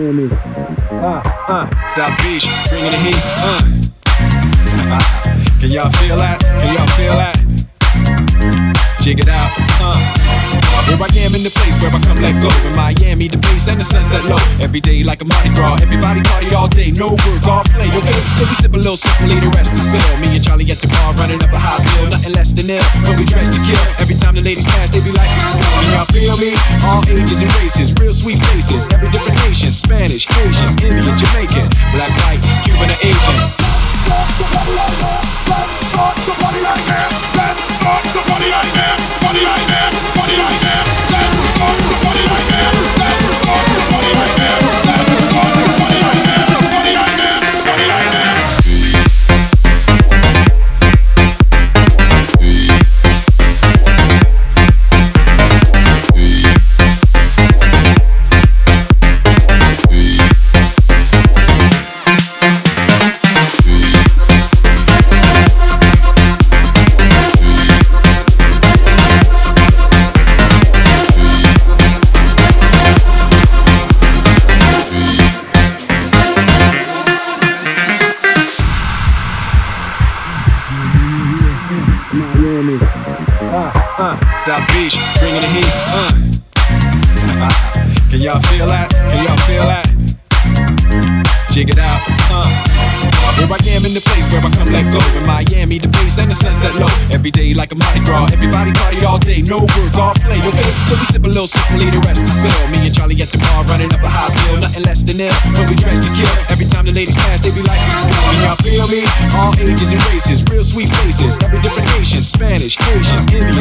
Uh, South Beach, bringing the heat. Uh. Can y'all feel that? Can y'all feel that? Jig it out. Uh. Here I am in the place where I come let go. In Miami, the bass and the sunset low. Every day like a Mardi Gras. Everybody party all day, no work, all play. Okay, so we sip a little, sip leave the rest to spill. Me and Charlie at the bar running up a high bill, nothing less than ill. When we dress to kill, every time the ladies pass, they be like, Can y'all feel me? All ages and races, Spanish, Asian, Indian, Jamaican, black, white, South Beach, bringing the heat. Uh. Can y'all feel that? Can y'all feel that? Jig it out. Uh. Here I am in the place where I come let go. In Miami, the bass and the sunset low. Every day like a Mardi Gras. Everybody party all day, no work, all play. Okay, so we sip a little, sip and leave the rest to spill. Me and Charlie at the bar running up a high bill, nothing less than ill. When we dress to kill, every time the ladies pass, they be like, Can y'all feel me? All ages and races, real sweet faces, every different nation, Spanish, Asian, Indian,